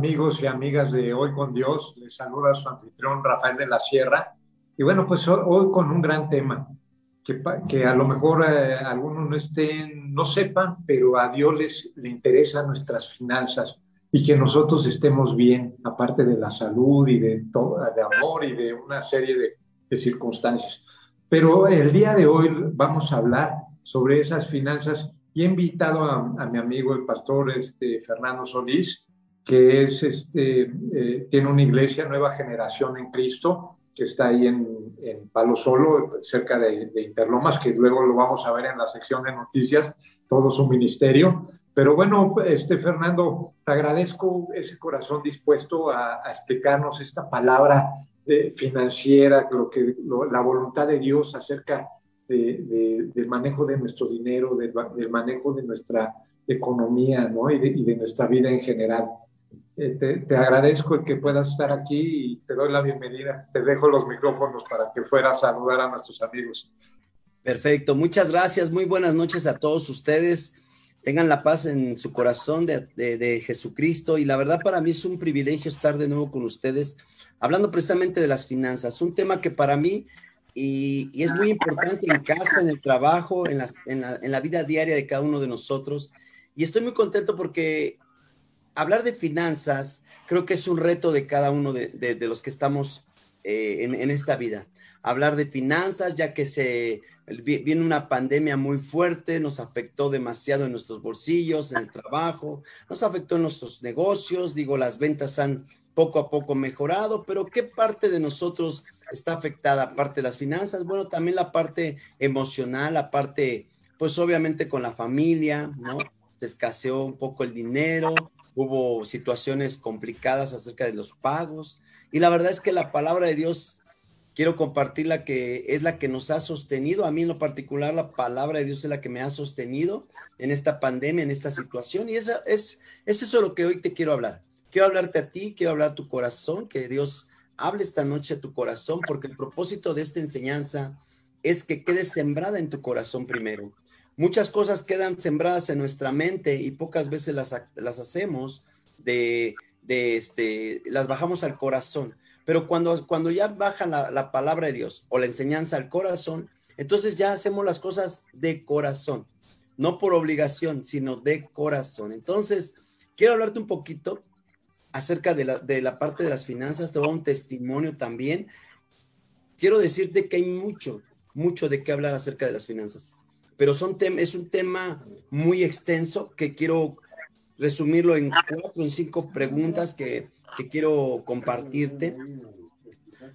Amigos y amigas de Hoy con Dios, les saluda su anfitrión Rafael de la Sierra. Y bueno, pues hoy con un gran tema, que, a lo mejor eh, algunos no estén, no sepan, pero a Dios les, le interesan nuestras finanzas y que nosotros estemos bien, aparte de la salud y de, todo, de amor y de una serie de, de circunstancias. Pero el día de hoy vamos a hablar sobre esas finanzas y he invitado a, a mi amigo el pastor este, Fernando Solís, que es, este, eh, tiene una iglesia Nueva Generación en Cristo, que está ahí en, en Palo Solo, cerca de, de, Interlomas, que luego lo vamos a ver en la sección de noticias, todo su ministerio. Pero bueno, este, Fernando, te agradezco ese corazón dispuesto a, explicarnos esta palabra de, financiera, lo que, la voluntad de Dios acerca de, del manejo de nuestro dinero, del, manejo de nuestra economía ¿no? y de nuestra vida en general. Eh, te, agradezco que puedas estar aquí y te doy la bienvenida. Te dejo los micrófonos para que fueras a saludar a nuestros amigos. Perfecto, muchas gracias. Muy buenas noches a todos ustedes. Tengan la paz en su corazón de, Jesucristo y la verdad para mí es un privilegio estar de nuevo con ustedes hablando precisamente de las finanzas, un tema que para mí y, es muy importante en casa, en el trabajo, en, las, en, la, en la vida diaria de cada uno de nosotros. Y estoy muy contento porque hablar de finanzas creo que es un reto de cada uno de, los que estamos eh, en, en, esta vida. Hablar de finanzas, ya que se viene una pandemia muy fuerte, nos afectó demasiado en nuestros bolsillos, en el trabajo, nos afectó en nuestros negocios, digo, las ventas han poco a poco mejorado, pero ¿qué parte de nosotros está afectada? Parte de las finanzas, bueno, también la parte emocional, la parte, pues obviamente con la familia, ¿no? Se escaseó un poco el dinero, hubo situaciones complicadas acerca de los pagos. Y la verdad es que la palabra de Dios, quiero compartir la que es la que nos ha sostenido. A mí en lo particular, la palabra de Dios es la que me ha sostenido en esta pandemia, en esta situación. Y esa, es, es eso lo que hoy te quiero hablar. Quiero hablarte a ti, quiero hablar a tu corazón, que Dios hable esta noche a tu corazón, porque el propósito de esta enseñanza es que quede sembrada en tu corazón primero. Muchas cosas quedan sembradas en nuestra mente y pocas veces las, las hacemos de, de, este, las bajamos al corazón. Pero cuando, cuando ya baja la, la palabra de Dios o la enseñanza al corazón, entonces ya hacemos las cosas de corazón, no por obligación, sino de corazón. Entonces, quiero hablarte un poquito acerca de la, de la parte de las finanzas, te voy a un testimonio también. Quiero decirte que hay mucho, mucho de qué hablar acerca de las finanzas pero son es un tema muy extenso que quiero resumirlo en cuatro o cinco preguntas que, que quiero compartirte.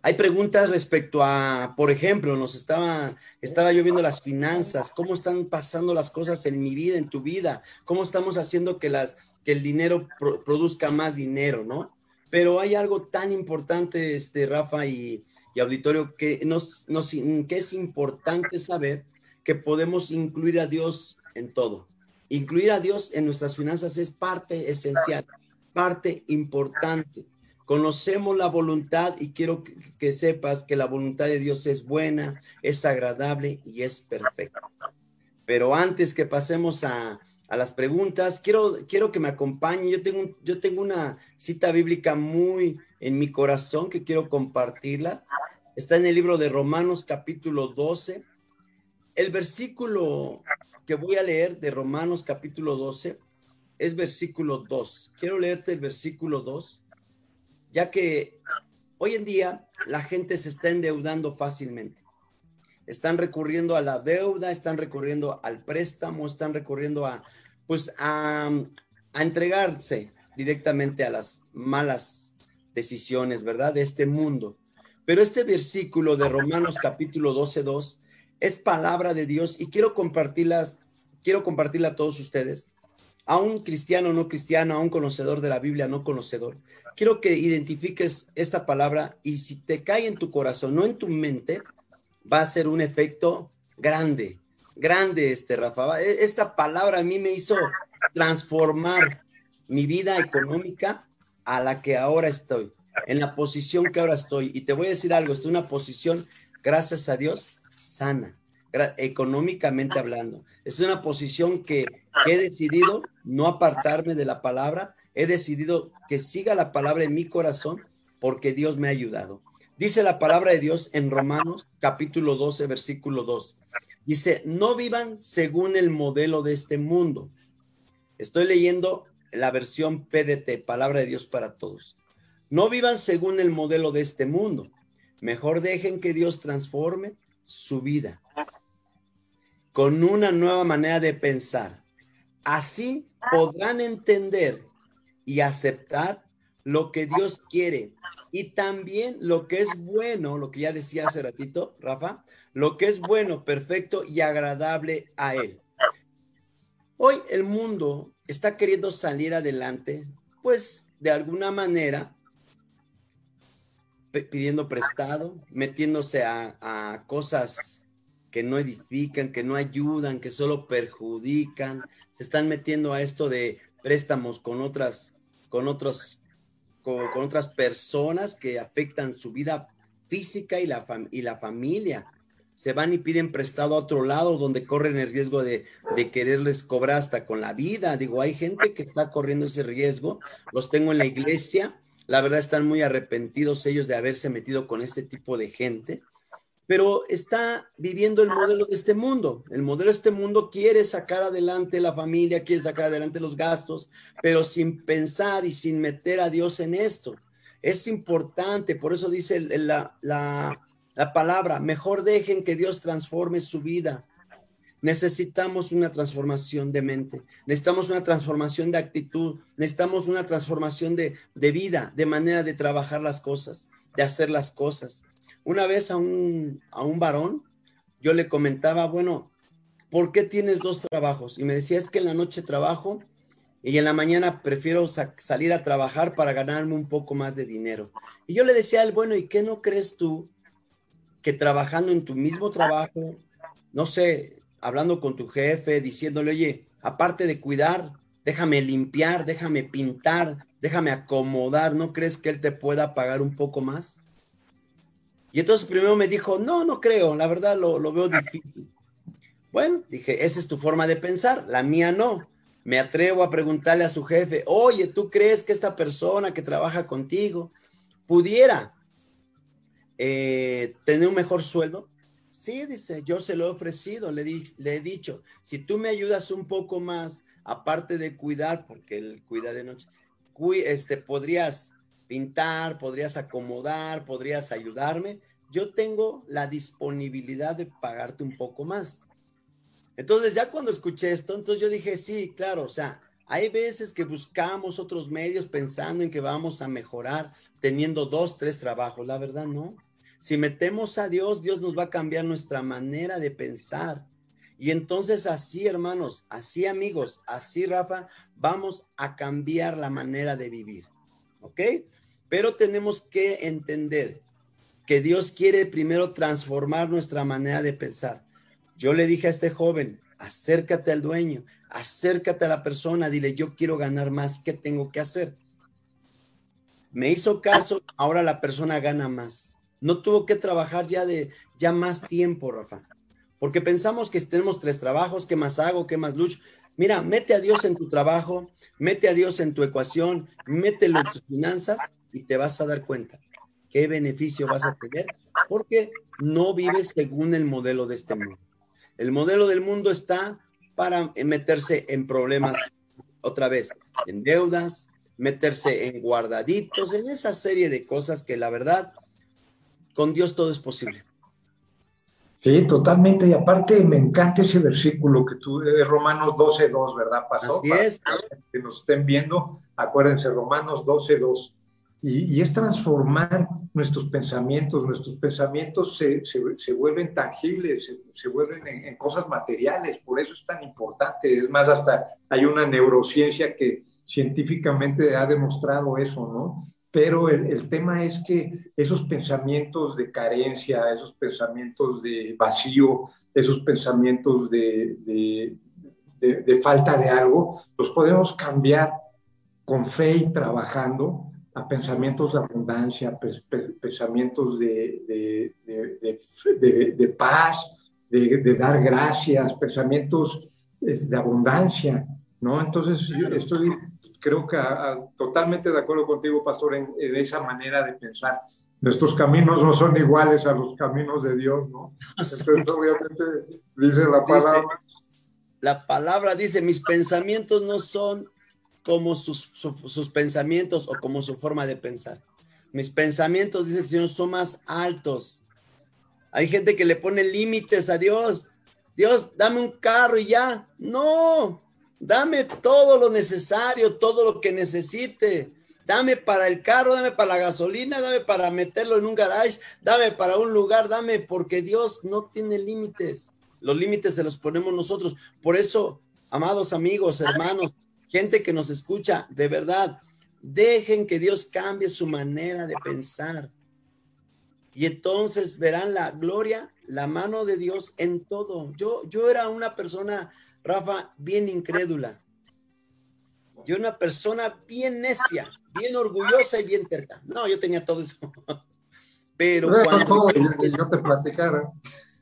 Hay preguntas respecto a, por ejemplo, nos estaba, estaba yo viendo las finanzas, cómo están pasando las cosas en mi vida, en tu vida, cómo estamos haciendo que, las, que el dinero pro, produzca más dinero, ¿no? Pero hay algo tan importante, este, Rafa y, y auditorio, que, nos, nos, que es importante saber que podemos incluir a Dios en todo. Incluir a Dios en nuestras finanzas es parte esencial, parte importante. Conocemos la voluntad y quiero que, que sepas que la voluntad de Dios es buena, es agradable y es perfecta. Pero antes que pasemos a, a las preguntas, quiero, quiero que me acompañe. Yo tengo, yo tengo una cita bíblica muy en mi corazón que quiero compartirla. Está en el libro de Romanos capítulo 12, el versículo que voy a leer de Romanos capítulo 12 es versículo 2. Quiero leerte el versículo 2, ya que hoy en día la gente se está endeudando fácilmente. Están recurriendo a la deuda, están recurriendo al préstamo, están recurriendo a, pues, a, a entregarse directamente a las malas decisiones, ¿verdad? De este mundo. Pero este versículo de Romanos capítulo 12, 2 es palabra de Dios y quiero compartirlas, quiero compartirla a todos ustedes, a un cristiano no cristiano, a un conocedor de la Biblia no conocedor. Quiero que identifiques esta palabra y si te cae en tu corazón, no en tu mente, va a ser un efecto grande, grande este Rafa. E, esta palabra a mí me hizo transformar mi vida económica a la que ahora estoy, en la posición que ahora estoy. Y te voy a decir algo, estoy en una posición, gracias a Dios, sana. económicamente hablando. Es una posición que, he decidido no apartarme de la palabra, he decidido que siga la palabra en mi corazón porque Dios me ha ayudado. Dice la palabra de Dios en Romanos capítulo 12, versículo 2. Dice, no vivan según el modelo de este mundo. Estoy leyendo la versión PDT, palabra de Dios para todos. No vivan según el modelo de este mundo. Mejor dejen que Dios transforme su vida con una nueva manera de pensar. Así podrán entender y aceptar lo que Dios quiere y también lo que es bueno, lo que ya decía hace ratito, Rafa, lo que es bueno, perfecto y agradable a Él. Hoy el mundo está queriendo salir adelante, pues de alguna manera pidiendo prestado, metiéndose a, cosas que no edifican, que no ayudan, que solo perjudican, se están metiendo a esto de préstamos con otras, con otros, con, otras personas que afectan su vida física y la, y la familia. Se van y piden prestado a otro lado donde corren el riesgo de quererles cobrar hasta con la vida. Digo, hay gente que está corriendo ese riesgo. Los tengo en la iglesia la verdad están muy arrepentidos ellos de haberse metido con este tipo de gente, pero está viviendo el modelo de este mundo. El modelo de este mundo quiere sacar adelante la familia, quiere sacar adelante los gastos, pero sin pensar y sin meter a Dios en esto. Es importante, por eso dice la, la, la palabra, mejor dejen que Dios transforme su vida Necesitamos una transformación de mente, necesitamos una transformación de actitud, necesitamos una transformación de, vida, de manera de trabajar las cosas, de hacer las cosas. Una vez a un, a un varón, yo le comentaba, bueno, ¿por qué tienes dos trabajos? Y me decía, es que en la noche trabajo y en la mañana prefiero salir a trabajar para ganarme un poco más de dinero. Y yo le decía a él, bueno, ¿y qué no crees tú que trabajando en tu mismo trabajo, no sé, hablando con tu jefe, diciéndole, oye, aparte de cuidar, déjame limpiar, déjame pintar, déjame acomodar, ¿no crees que él te pueda pagar un poco más? Y entonces primero me dijo, no, no creo, la verdad lo, lo veo difícil. Bueno, dije, esa es tu forma de pensar, la mía no. Me atrevo a preguntarle a su jefe, oye, ¿tú crees que esta persona que trabaja contigo pudiera eh, tener un mejor sueldo? Sí, dice, yo se lo he ofrecido, le, le he dicho, si tú me ayudas un poco más, aparte de cuidar, porque él cuida de noche, este, podrías pintar, podrías acomodar, podrías ayudarme, yo tengo la disponibilidad de pagarte un poco más. Entonces ya cuando escuché esto, entonces yo dije, sí, claro, o sea, hay veces que buscamos otros medios pensando en que vamos a mejorar teniendo dos, tres trabajos, la verdad no. Si metemos a Dios, Dios nos va a cambiar nuestra manera de pensar. Y entonces así, hermanos, así amigos, así Rafa, vamos a cambiar la manera de vivir. ¿Ok? Pero tenemos que entender que Dios quiere primero transformar nuestra manera de pensar. Yo le dije a este joven, acércate al dueño, acércate a la persona, dile, yo quiero ganar más, ¿qué tengo que hacer? Me hizo caso, ahora la persona gana más. No tuvo que trabajar ya de ya más tiempo, Rafa. Porque pensamos que tenemos tres trabajos, ¿qué más hago? ¿Qué más lucho? Mira, mete a Dios en tu trabajo, mete a Dios en tu ecuación, mételo en tus finanzas y te vas a dar cuenta qué beneficio vas a tener, porque no vives según el modelo de este mundo. El modelo del mundo está para meterse en problemas otra vez, en deudas, meterse en guardaditos, en esa serie de cosas que la verdad con Dios todo es posible. Sí, totalmente. Y aparte me encanta ese versículo que tú, eh, Romanos 12.2, ¿verdad, Pastor? Así es. que nos estén viendo, acuérdense, Romanos 12.2. Y, y es transformar nuestros pensamientos. Nuestros pensamientos se, se, vuelven tangibles, se, vuelven en, en, cosas materiales. Por eso es tan importante. Es más, hasta hay una neurociencia que científicamente ha demostrado eso, ¿no? Pero el, tema es que esos pensamientos de carencia, esos pensamientos de vacío, esos pensamientos de, falta de algo, los podemos cambiar con fe y trabajando a pensamientos de abundancia, pensamientos de, paz, de, dar gracias, pensamientos de abundancia, ¿no? Entonces, yo estoy, creo que totalmente de acuerdo contigo, pastor, en, esa manera de pensar. Nuestros caminos no son iguales a los caminos de Dios, ¿no? Entonces, obviamente, dice la palabra. la palabra dice, mis pensamientos no son como sus, sus pensamientos o como su forma de pensar. Mis pensamientos, dice el Señor, son más altos hay gente que le pone límites a Dios. Dios, dame un carro y ya. No, dame todo lo necesario, todo lo que necesite. Dame para el carro, dame para la gasolina, dame para meterlo en un garage, dame para un lugar, dame, porque Dios no tiene límites. Los límites se los ponemos nosotros. Por eso, amados amigos, hermanos, gente que nos escucha, de verdad, dejen que Dios cambie su manera de pensar. Y entonces verán la gloria, la mano de Dios en todo. Yo, yo era una persona, Rafa, bien incrédula. Yo una persona bien necia, bien orgullosa y bien terca. No, yo tenía todo eso. Pero cuando, yo te platicara.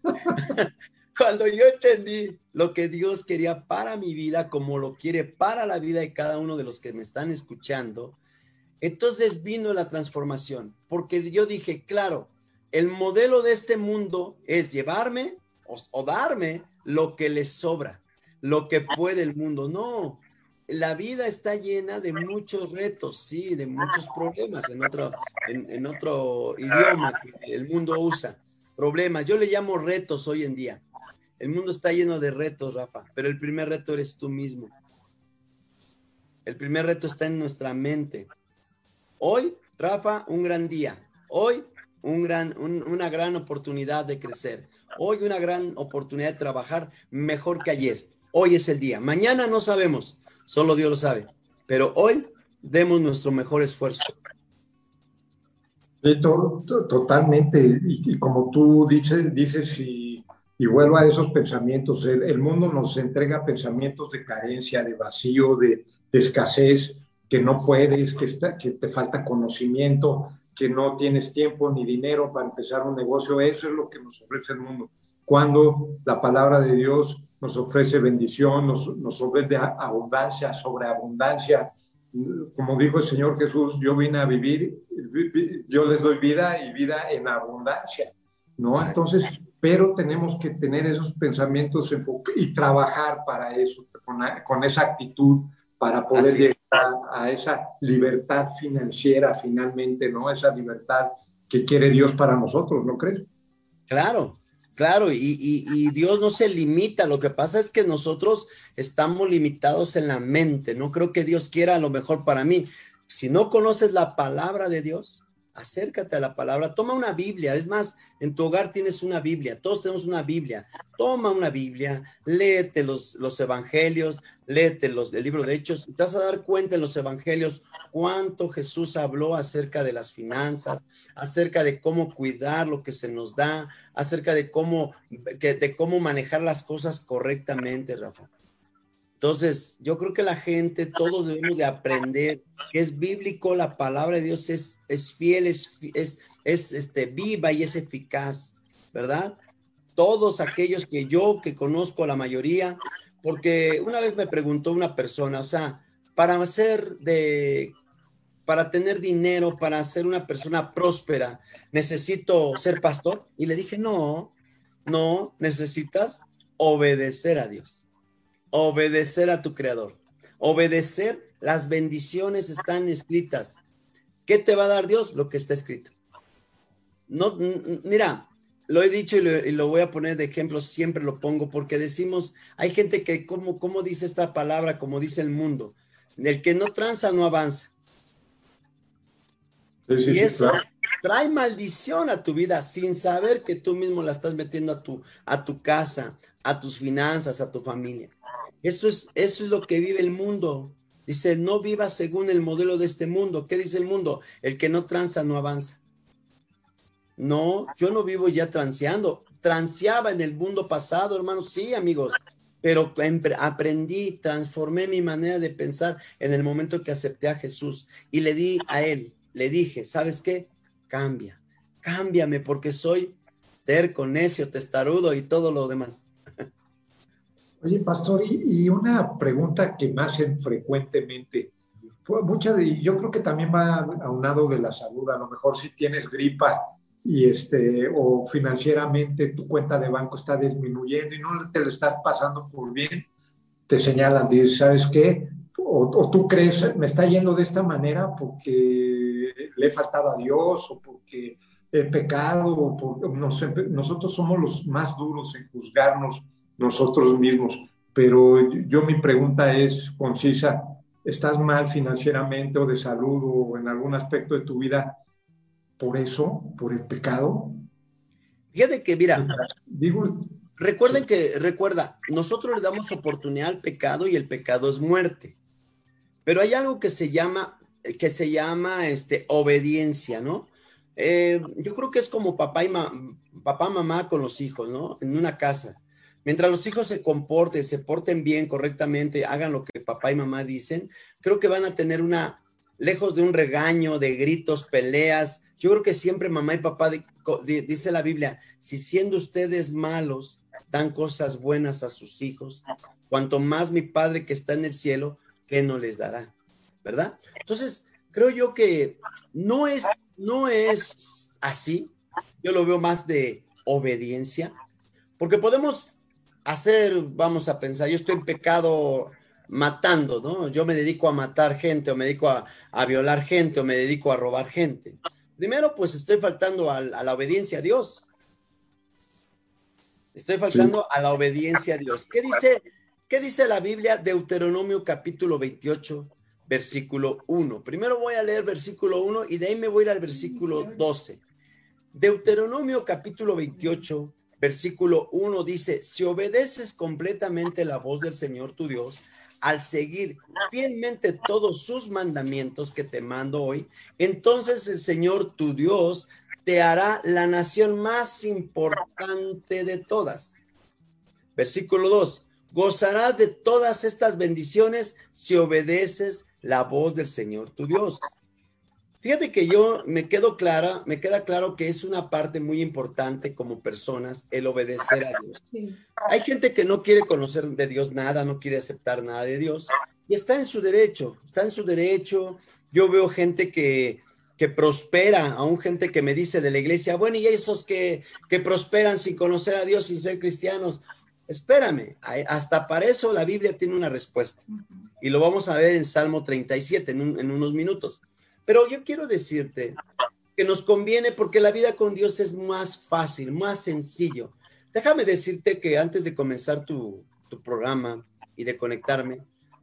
cuando yo entendí lo que Dios quería para mi vida, como lo quiere para la vida de cada uno de los que me están escuchando, entonces vino la transformación, porque yo dije, claro, el modelo de este mundo es llevarme o, darme lo que les sobra, lo que puede el mundo. No, la vida está llena de muchos retos, sí, de muchos problemas en otro, en, otro idioma que el mundo usa. Problemas, yo le llamo retos hoy en día. El mundo está lleno de retos, Rafa, pero el primer reto eres tú mismo. El primer reto está en nuestra mente. Hoy, Rafa, un gran día. Hoy un gran, una gran oportunidad de crecer. Hoy una gran oportunidad de trabajar mejor que ayer. Hoy es el día. Mañana no sabemos, solo Dios lo sabe. Pero hoy demos nuestro mejor esfuerzo. totalmente. Y, como tú dices, dices y, y vuelvo a esos pensamientos, el, mundo nos entrega pensamientos de carencia, de vacío, de, escasez, que no puedes, que, que te falta conocimiento que no tienes tiempo ni dinero para empezar un negocio. Eso es lo que nos ofrece el mundo. Cuando la palabra de Dios nos ofrece bendición, nos, nos ofrece abundancia, sobreabundancia. Como dijo el Señor Jesús, yo vine a vivir, yo les doy vida y vida en abundancia, ¿no? Entonces, pero tenemos que tener esos pensamientos y trabajar para eso, con, con esa actitud, para poder llegar a, esa libertad financiera finalmente, ¿no? Esa libertad que quiere Dios para nosotros, ¿no crees? Claro, claro, y, y, Dios no se limita, lo que pasa es que nosotros estamos limitados en la mente, no creo que Dios quiera lo mejor para mí. Si no conoces la palabra de Dios, acércate a la palabra, toma una Biblia, es más, en tu hogar tienes una Biblia, todos tenemos una Biblia, toma una Biblia, léete los, los evangelios, léete los, el libro de Hechos, y te vas a dar cuenta en los evangelios cuánto Jesús habló acerca de las finanzas, acerca de cómo cuidar lo que se nos da, acerca de cómo, de cómo manejar las cosas correctamente, Rafa. Entonces, yo creo que la gente, todos debemos de aprender que es bíblico, la palabra de Dios es, es fiel, es, es, es este, viva y es eficaz, ¿verdad? Todos aquellos que yo, que conozco la mayoría, porque una vez me preguntó una persona, o sea, para hacer de, para tener dinero, para ser una persona próspera, necesito ser pastor. Y le dije, no, no, necesitas obedecer a Dios obedecer a tu creador. Obedecer, las bendiciones están escritas. ¿Qué te va a dar Dios? Lo que está escrito. No, mira, lo he dicho y lo, voy a poner de ejemplo, siempre lo pongo, porque decimos, hay gente que, como, como dice esta palabra, como dice el mundo, el que no tranza no avanza. y eso trae maldición a tu vida sin saber que tú mismo la estás metiendo a tu, a tu casa, a tus finanzas, a tu familia. Eso es, eso es lo que vive el mundo. Dice, no viva según el modelo de este mundo. ¿Qué dice el mundo? El que no tranza no avanza. No, yo no vivo ya transeando. Transeaba en el mundo pasado, hermanos. Sí, amigos. Pero aprendí, transformé mi manera de pensar en el momento que acepté a Jesús y le di a él, le dije, ¿sabes qué? Cambia, cámbiame porque soy terco, necio, testarudo y todo lo demás. Oye, pastor, y, una pregunta que me hacen frecuentemente, mucha de, y yo creo que también va aunado de la salud, a lo mejor si tienes gripa y este, o financieramente tu cuenta de banco está disminuyendo y no te lo estás pasando por bien, te señalan, dices, ¿sabes qué? O, tú crees, me está yendo de esta manera porque le he faltado a Dios o porque he pecado, o porque nosotros somos los más duros en juzgarnos nosotros mismos. Pero yo mi pregunta es concisa, ¿estás mal financieramente o de salud o en algún aspecto de tu vida por eso, por el pecado? Fíjate que, mira, digo, recuerden que, recuerda, nosotros le damos oportunidad al pecado y el pecado es muerte. Pero hay algo que se llama, que se llama, este, obediencia, ¿no? Eh, yo creo que es como papá y papá, mamá con los hijos, ¿no? En una casa. Mientras los hijos se comporten, se porten bien, correctamente, hagan lo que papá y mamá dicen, creo que van a tener una, lejos de un regaño, de gritos, peleas. Yo creo que siempre mamá y papá, dice la Biblia, si siendo ustedes malos, dan cosas buenas a sus hijos, cuanto más mi Padre que está en el cielo, que no les dará? ¿Verdad? Entonces, creo yo que no es, no es así. Yo lo veo más de obediencia, porque podemos hacer, vamos a pensar, yo estoy en pecado matando, ¿no? Yo me dedico a matar gente o me dedico a, violar gente o me dedico a robar gente. Primero, pues estoy faltando a, la obediencia a Dios. Estoy faltando a la obediencia a Dios. ¿Qué dice, ¿Qué dice la Biblia? Deuteronomio capítulo 28, versículo 1. Primero voy a leer versículo 1 y de ahí me voy a ir al versículo 12. Deuteronomio capítulo 28, versículo 1 dice, si obedeces completamente la voz del Señor tu Dios, al seguir fielmente todos sus mandamientos que te mando hoy, entonces el Señor tu Dios te hará la nación más importante de todas. Versículo 2, gozarás de todas estas bendiciones si obedeces la voz del Señor tu Dios. Fíjate que yo me quedo clara, me queda claro que es una parte muy importante como personas el obedecer a Dios. Hay gente que no quiere conocer de Dios nada, no quiere aceptar nada de Dios y está en su derecho, está en su derecho. Yo veo gente que, que prospera, aún gente que me dice de la iglesia, bueno, y esos que, que prosperan sin conocer a Dios, sin ser cristianos. Espérame, hasta para eso la Biblia tiene una respuesta. Y lo vamos a ver en Salmo 37 en, en unos minutos. Pero yo quiero decirte que nos conviene porque la vida con Dios es más fácil, más sencillo. Déjame decirte que antes de comenzar tu, programa y de conectarme,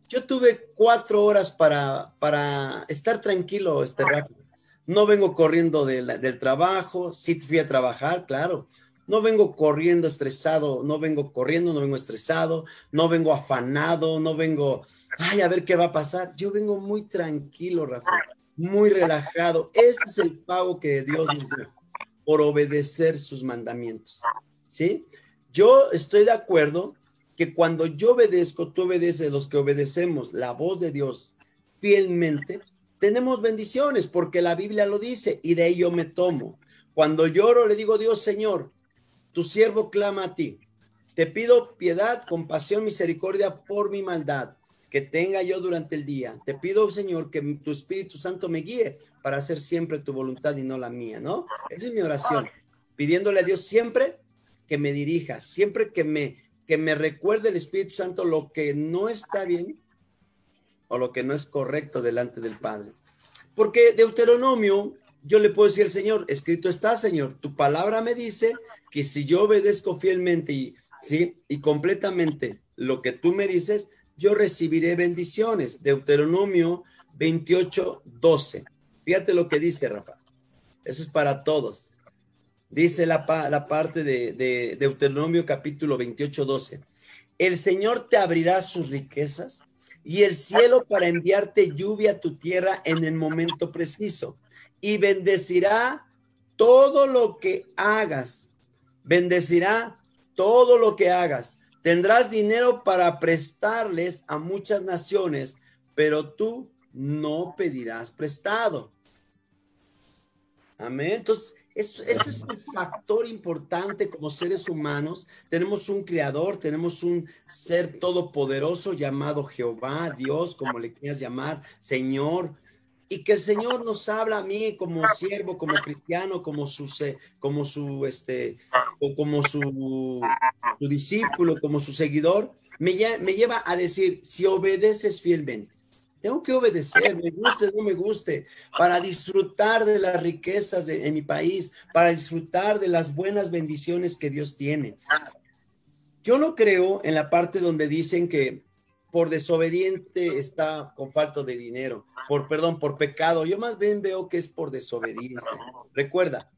yo tuve cuatro horas para, para estar tranquilo este rato. No vengo corriendo del trabajo, sí fui a trabajar, claro. No vengo corriendo estresado, no vengo corriendo, no vengo estresado, no vengo afanado, no vengo, ay, a ver qué va a pasar. Yo vengo muy tranquilo, Rafael muy relajado. Ese es el pago que Dios nos da por obedecer sus mandamientos. ¿Sí? Yo estoy de acuerdo que cuando yo obedezco, tú obedeces, los que obedecemos la voz de Dios fielmente, tenemos bendiciones porque la Biblia lo dice y de ello me tomo. Cuando lloro le digo, Dios Señor, tu siervo clama a ti. Te pido piedad, compasión, misericordia por mi maldad que tenga yo durante el día. Te pido, Señor, que tu Espíritu Santo me guíe para hacer siempre tu voluntad y no la mía, ¿no? Esa es mi oración, pidiéndole a Dios siempre que me dirija, siempre que me, que me recuerde el Espíritu Santo lo que no está bien o lo que no es correcto delante del Padre. Porque Deuteronomio, yo le puedo decir al Señor, escrito está, Señor, tu palabra me dice que si yo obedezco fielmente y, ¿sí? y completamente lo que tú me dices, yo recibiré bendiciones. Deuteronomio 28, 12. Fíjate lo que dice Rafa. Eso es para todos. Dice la, la parte de, de, Deuteronomio capítulo 28, 12. El Señor te abrirá sus riquezas y el cielo para enviarte lluvia a tu tierra en el momento preciso y bendecirá todo lo que hagas. Bendecirá todo lo que hagas Tendrás dinero para prestarles a muchas naciones, pero tú no pedirás prestado. Amén. Entonces, ese es un factor importante como seres humanos. Tenemos un creador, tenemos un ser todopoderoso llamado Jehová, Dios, como le quieras llamar, Señor. Y que el Señor nos habla a mí como siervo, como cristiano, como su, como su, este, como su, su discípulo, como su seguidor, me, me lleva a decir, si obedeces fielmente, tengo que obedecer, me guste o no me guste, para disfrutar de las riquezas de, en mi país, para disfrutar de las buenas bendiciones que Dios tiene. Yo no creo en la parte donde dicen que por desobediente está con falta de dinero, por perdón, por pecado. Yo más bien veo que es por desobediencia. Recuerda,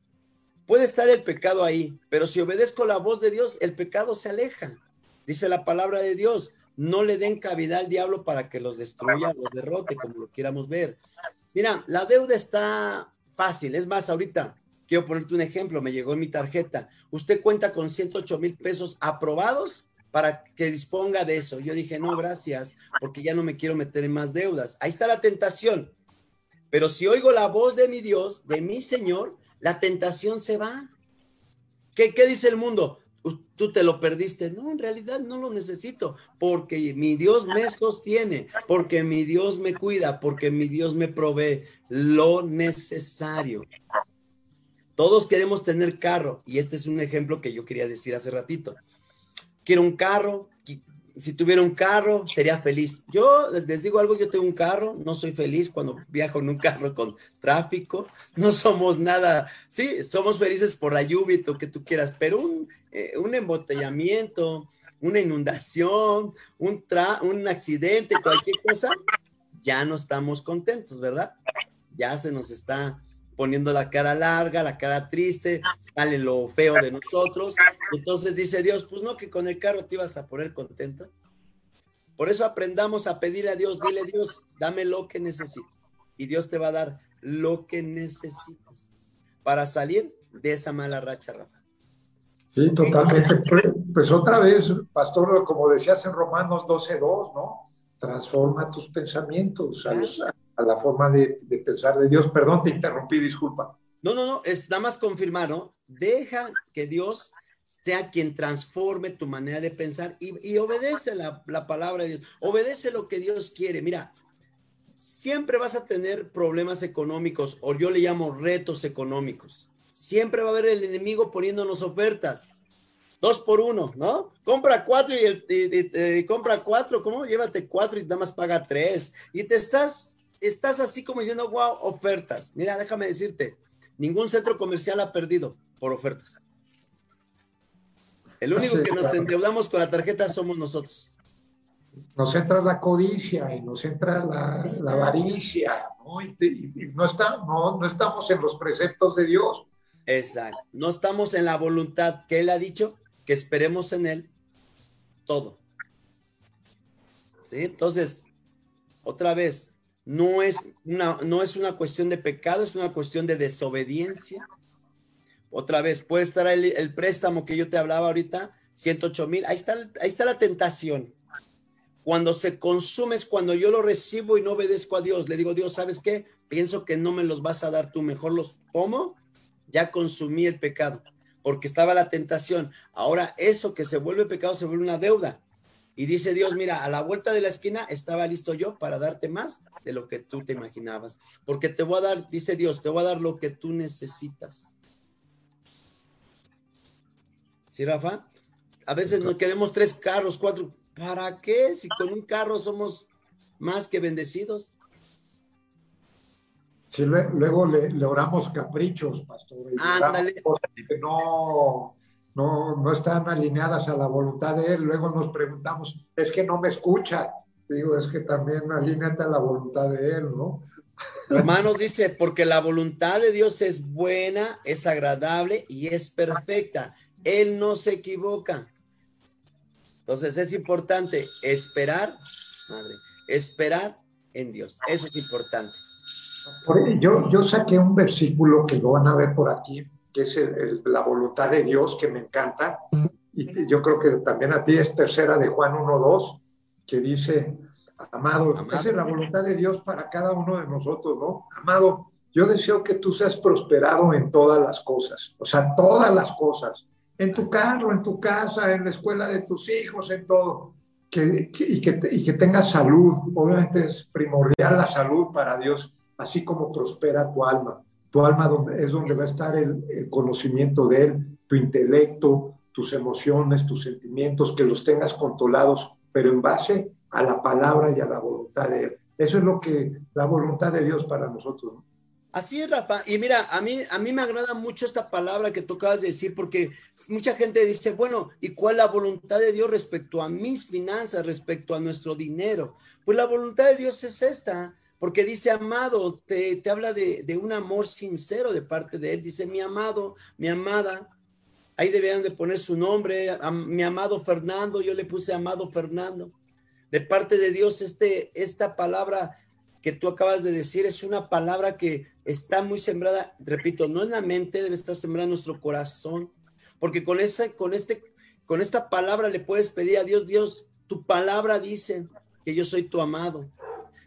puede estar el pecado ahí, pero si obedezco la voz de Dios, el pecado se aleja. Dice la palabra de Dios, no le den cavidad al diablo para que los destruya, los derrote, como lo quieramos ver. Mira, la deuda está fácil. Es más, ahorita quiero ponerte un ejemplo. Me llegó en mi tarjeta. Usted cuenta con 108 mil pesos aprobados para que disponga de eso. Yo dije, no, gracias, porque ya no me quiero meter en más deudas. Ahí está la tentación. Pero si oigo la voz de mi Dios, de mi Señor, la tentación se va. ¿Qué, qué dice el mundo? tú te lo perdiste. No, en realidad no lo necesito, porque mi Dios me sostiene, porque mi Dios me cuida, porque mi Dios me provee lo necesario. Todos queremos tener carro, y este es un ejemplo que yo quería decir hace ratito. Quiero un carro, si tuviera un carro, sería feliz. Yo les digo algo, yo tengo un carro, no soy feliz cuando viajo en un carro con tráfico, no somos nada, sí, somos felices por la lluvia y lo que tú quieras, pero un, eh, un embotellamiento, una inundación, un, un accidente, cualquier cosa, ya no estamos contentos, ¿verdad? Ya se nos está poniendo la cara larga, la cara triste, sale lo feo de nosotros. Entonces dice Dios, pues no que con el carro te ibas a poner contento. Por eso aprendamos a pedir a Dios, dile Dios, dame lo que necesito. Y Dios te va a dar lo que necesitas para salir de esa mala racha, Rafa. Sí, totalmente. Pues otra vez, pastor, como decías en Romanos 12.2, ¿no? Transforma tus pensamientos a, a la forma de, pensar de Dios. Perdón, te interrumpí, disculpa. No, no, no, es nada más confirmar. Deja que Dios sea quien transforme tu manera de pensar y, obedece la, la, palabra de Dios, obedece lo que Dios quiere. Mira, siempre vas a tener problemas económicos, o yo le llamo retos económicos. Siempre va a haber el enemigo poniéndonos ofertas. Dos por uno, ¿no? Compra cuatro y, y compra cuatro, ¿cómo? Llévate cuatro y nada más paga tres. Y te estás estás así como diciendo, wow, ofertas. Mira, déjame decirte, ningún centro comercial ha perdido por ofertas. El único que nos endeudamos con la tarjeta somos nosotros. Nos entra la codicia y nos entra la, avaricia, ¿no? Y, no, está, no, no estamos en los preceptos de Dios. Exacto. No estamos en la voluntad que Él ha dicho, que esperemos en Él todo. ¿Sí? Entonces, otra vez, no es una, no es una cuestión de pecado, es una cuestión de desobediencia. Otra vez, puede estar el, préstamo que yo te hablaba ahorita, 108 mil, ahí está, ahí está la tentación. Cuando se consume es cuando yo lo recibo y no obedezco a Dios. Le digo, Dios, ¿sabes qué? Pienso que no me los vas a dar tú, mejor los tomo. Ya consumí el pecado, porque estaba la tentación. Ahora eso que se vuelve pecado se vuelve una deuda. Y dice Dios, mira, a la vuelta de la esquina estaba listo yo para darte más de lo que tú te imaginabas. Porque te voy a dar, dice Dios, te voy a dar lo que tú necesitas. ¿Sí, Rafa? A veces nos queremos tres carros, cuatro. ¿Para qué? Si con un carro somos más que bendecidos. Sí, luego le, oramos caprichos, pastor. Ándale. Que no, no, no están alineadas a la voluntad de Él. Luego nos preguntamos, es que no me escucha. Digo, es que también alíneate a la voluntad de Él, ¿no? Hermanos dice, porque la voluntad de Dios es buena, es agradable y es perfecta. Él no se equivoca. Entonces es importante esperar, madre, esperar en Dios. Eso es importante. Yo, yo saqué un versículo que lo van a ver por aquí, que es la voluntad de Dios, que me encanta. Y yo creo que también a ti es tercera de Juan 1.2, que dice, amado, esa es la voluntad de Dios para cada uno de nosotros, ¿no? Amado, yo deseo que tú seas prosperado en todas las cosas, o sea, todas las cosas, en tu carro, en tu casa, en la escuela de tus hijos, en todo, que, y, que, y que tengas salud. Obviamente es primordial la salud para Dios, así como prospera tu alma. Tu alma es donde va a estar el, conocimiento de Él, tu intelecto, tus emociones, tus sentimientos, que los tengas controlados, pero en base a la palabra y a la voluntad de Él. Eso es lo que la voluntad de Dios para nosotros. Así es, Rafa. Y mira, a mí, a mí me agrada mucho esta palabra que tú de decir, porque mucha gente dice, bueno, ¿y cuál la voluntad de Dios respecto a mis finanzas, respecto a nuestro dinero? Pues la voluntad de Dios es esta, porque dice, amado, te, te habla de, de, un amor sincero de parte de Él. Dice, mi amado, mi amada, ahí deberían de poner su nombre, a, mi amado Fernando, yo le puse amado Fernando. De parte de Dios, este, esta palabra que tú acabas de decir es una palabra que está muy sembrada, repito, no en la mente, debe estar sembrada en nuestro corazón, porque con esa, con este, con esta palabra le puedes pedir a Dios, Dios, tu palabra dice que yo soy tu amado,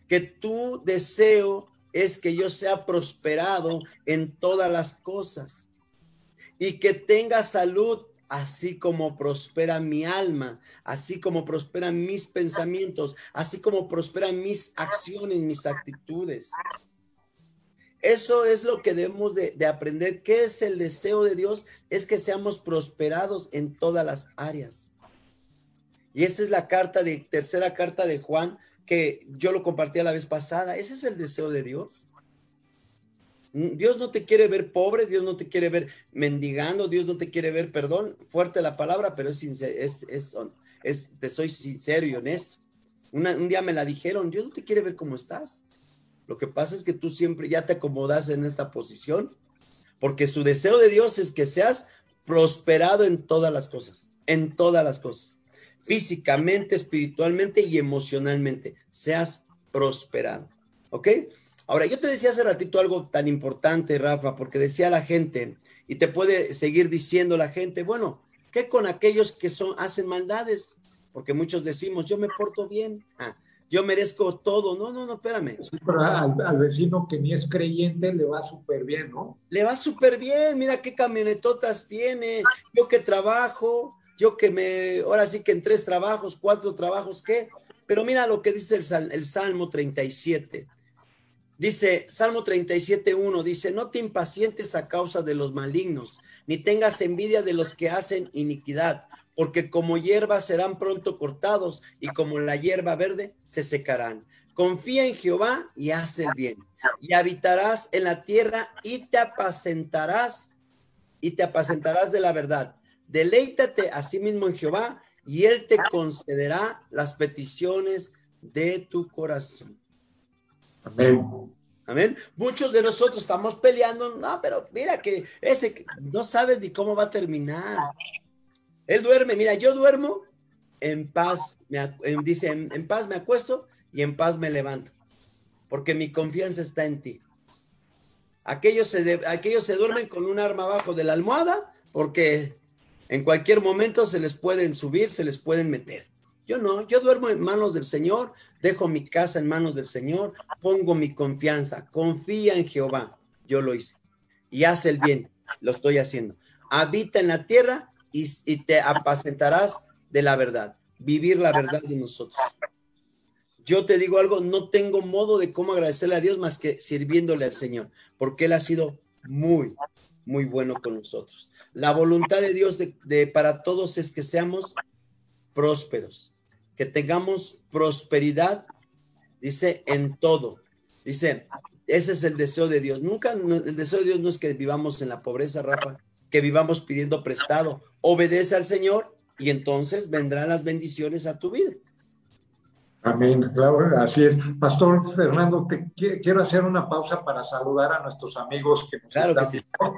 que tu deseo es que yo sea prosperado en todas las cosas y que tenga salud así como prospera mi alma, así como prosperan mis pensamientos, así como prosperan mis acciones, mis actitudes. Eso es lo que debemos de, aprender. ¿Qué es el deseo de Dios? Es que seamos prosperados en todas las áreas. Y esa es la carta de, tercera carta de Juan, que yo lo compartí la vez pasada. Ese es el deseo de Dios. Dios no te quiere ver pobre, Dios no te quiere ver mendigando, Dios no te quiere ver, perdón, fuerte la palabra, pero es, es, es, es te soy sincero y honesto. un día me la dijeron, Dios no te quiere ver como estás. Lo que pasa es que tú siempre ya te acomodas en esta posición, porque su deseo de Dios es que seas prosperado en todas las cosas, en todas las cosas, físicamente, espiritualmente y emocionalmente, seas prosperado. ¿Ok? Ahora, yo te decía hace ratito algo tan importante, Rafa, porque decía la gente, y te puede seguir diciendo la gente, bueno, ¿qué con aquellos que son, hacen maldades? Porque muchos decimos, yo me porto bien, ah, yo merezco todo. No, no, no, espérame. pero al, vecino que ni es creyente le va súper bien, ¿no? Le va súper bien, mira qué camionetotas tiene, yo que trabajo, yo que me, ahora sí que en tres trabajos, cuatro trabajos, ¿qué? Pero mira lo que dice el, el Salmo 37. Dice Salmo 37.1, dice, no te impacientes a causa de los malignos, ni tengas envidia de los que hacen iniquidad, porque como hierba serán pronto cortados y como la hierba verde se secarán. Confía en Jehová y haz el bien, y habitarás en la tierra y te apacentarás, y te apacentarás de la verdad. Deleítate a sí mismo en Jehová y él te concederá las peticiones de tu corazón. Amén. Amén. Muchos de nosotros estamos peleando, no, pero mira que ese no sabes ni cómo va a terminar. Él duerme, mira, yo duermo en paz, me, dice, en, paz me acuesto y en paz me levanto, porque mi confianza está en ti. Aquellos se, aquellos se duermen con un arma abajo de la almohada, porque en cualquier momento se les pueden subir, se les pueden meter. Yo no, yo duermo en manos del Señor, dejo mi casa en manos del Señor, pongo mi confianza, confía en Jehová. Yo lo hice. Y haz el bien, lo estoy haciendo. Habita en la tierra y, te apacentarás de la verdad, vivir la verdad de nosotros. Yo te digo algo, no tengo modo de cómo agradecerle a Dios más que sirviéndole al Señor, porque Él ha sido muy, muy bueno con nosotros. La voluntad de Dios de, para todos es que seamos prósperos, que tengamos prosperidad, dice, en todo. Dice, ese es el deseo de Dios. Nunca, el deseo de Dios no es que vivamos en la pobreza, Rafa, que vivamos pidiendo prestado. Obedece al Señor y entonces vendrán las bendiciones a tu vida. Amén, claro, así es. Pastor Fernando, te quiero hacer una pausa para saludar a nuestros amigos que nos están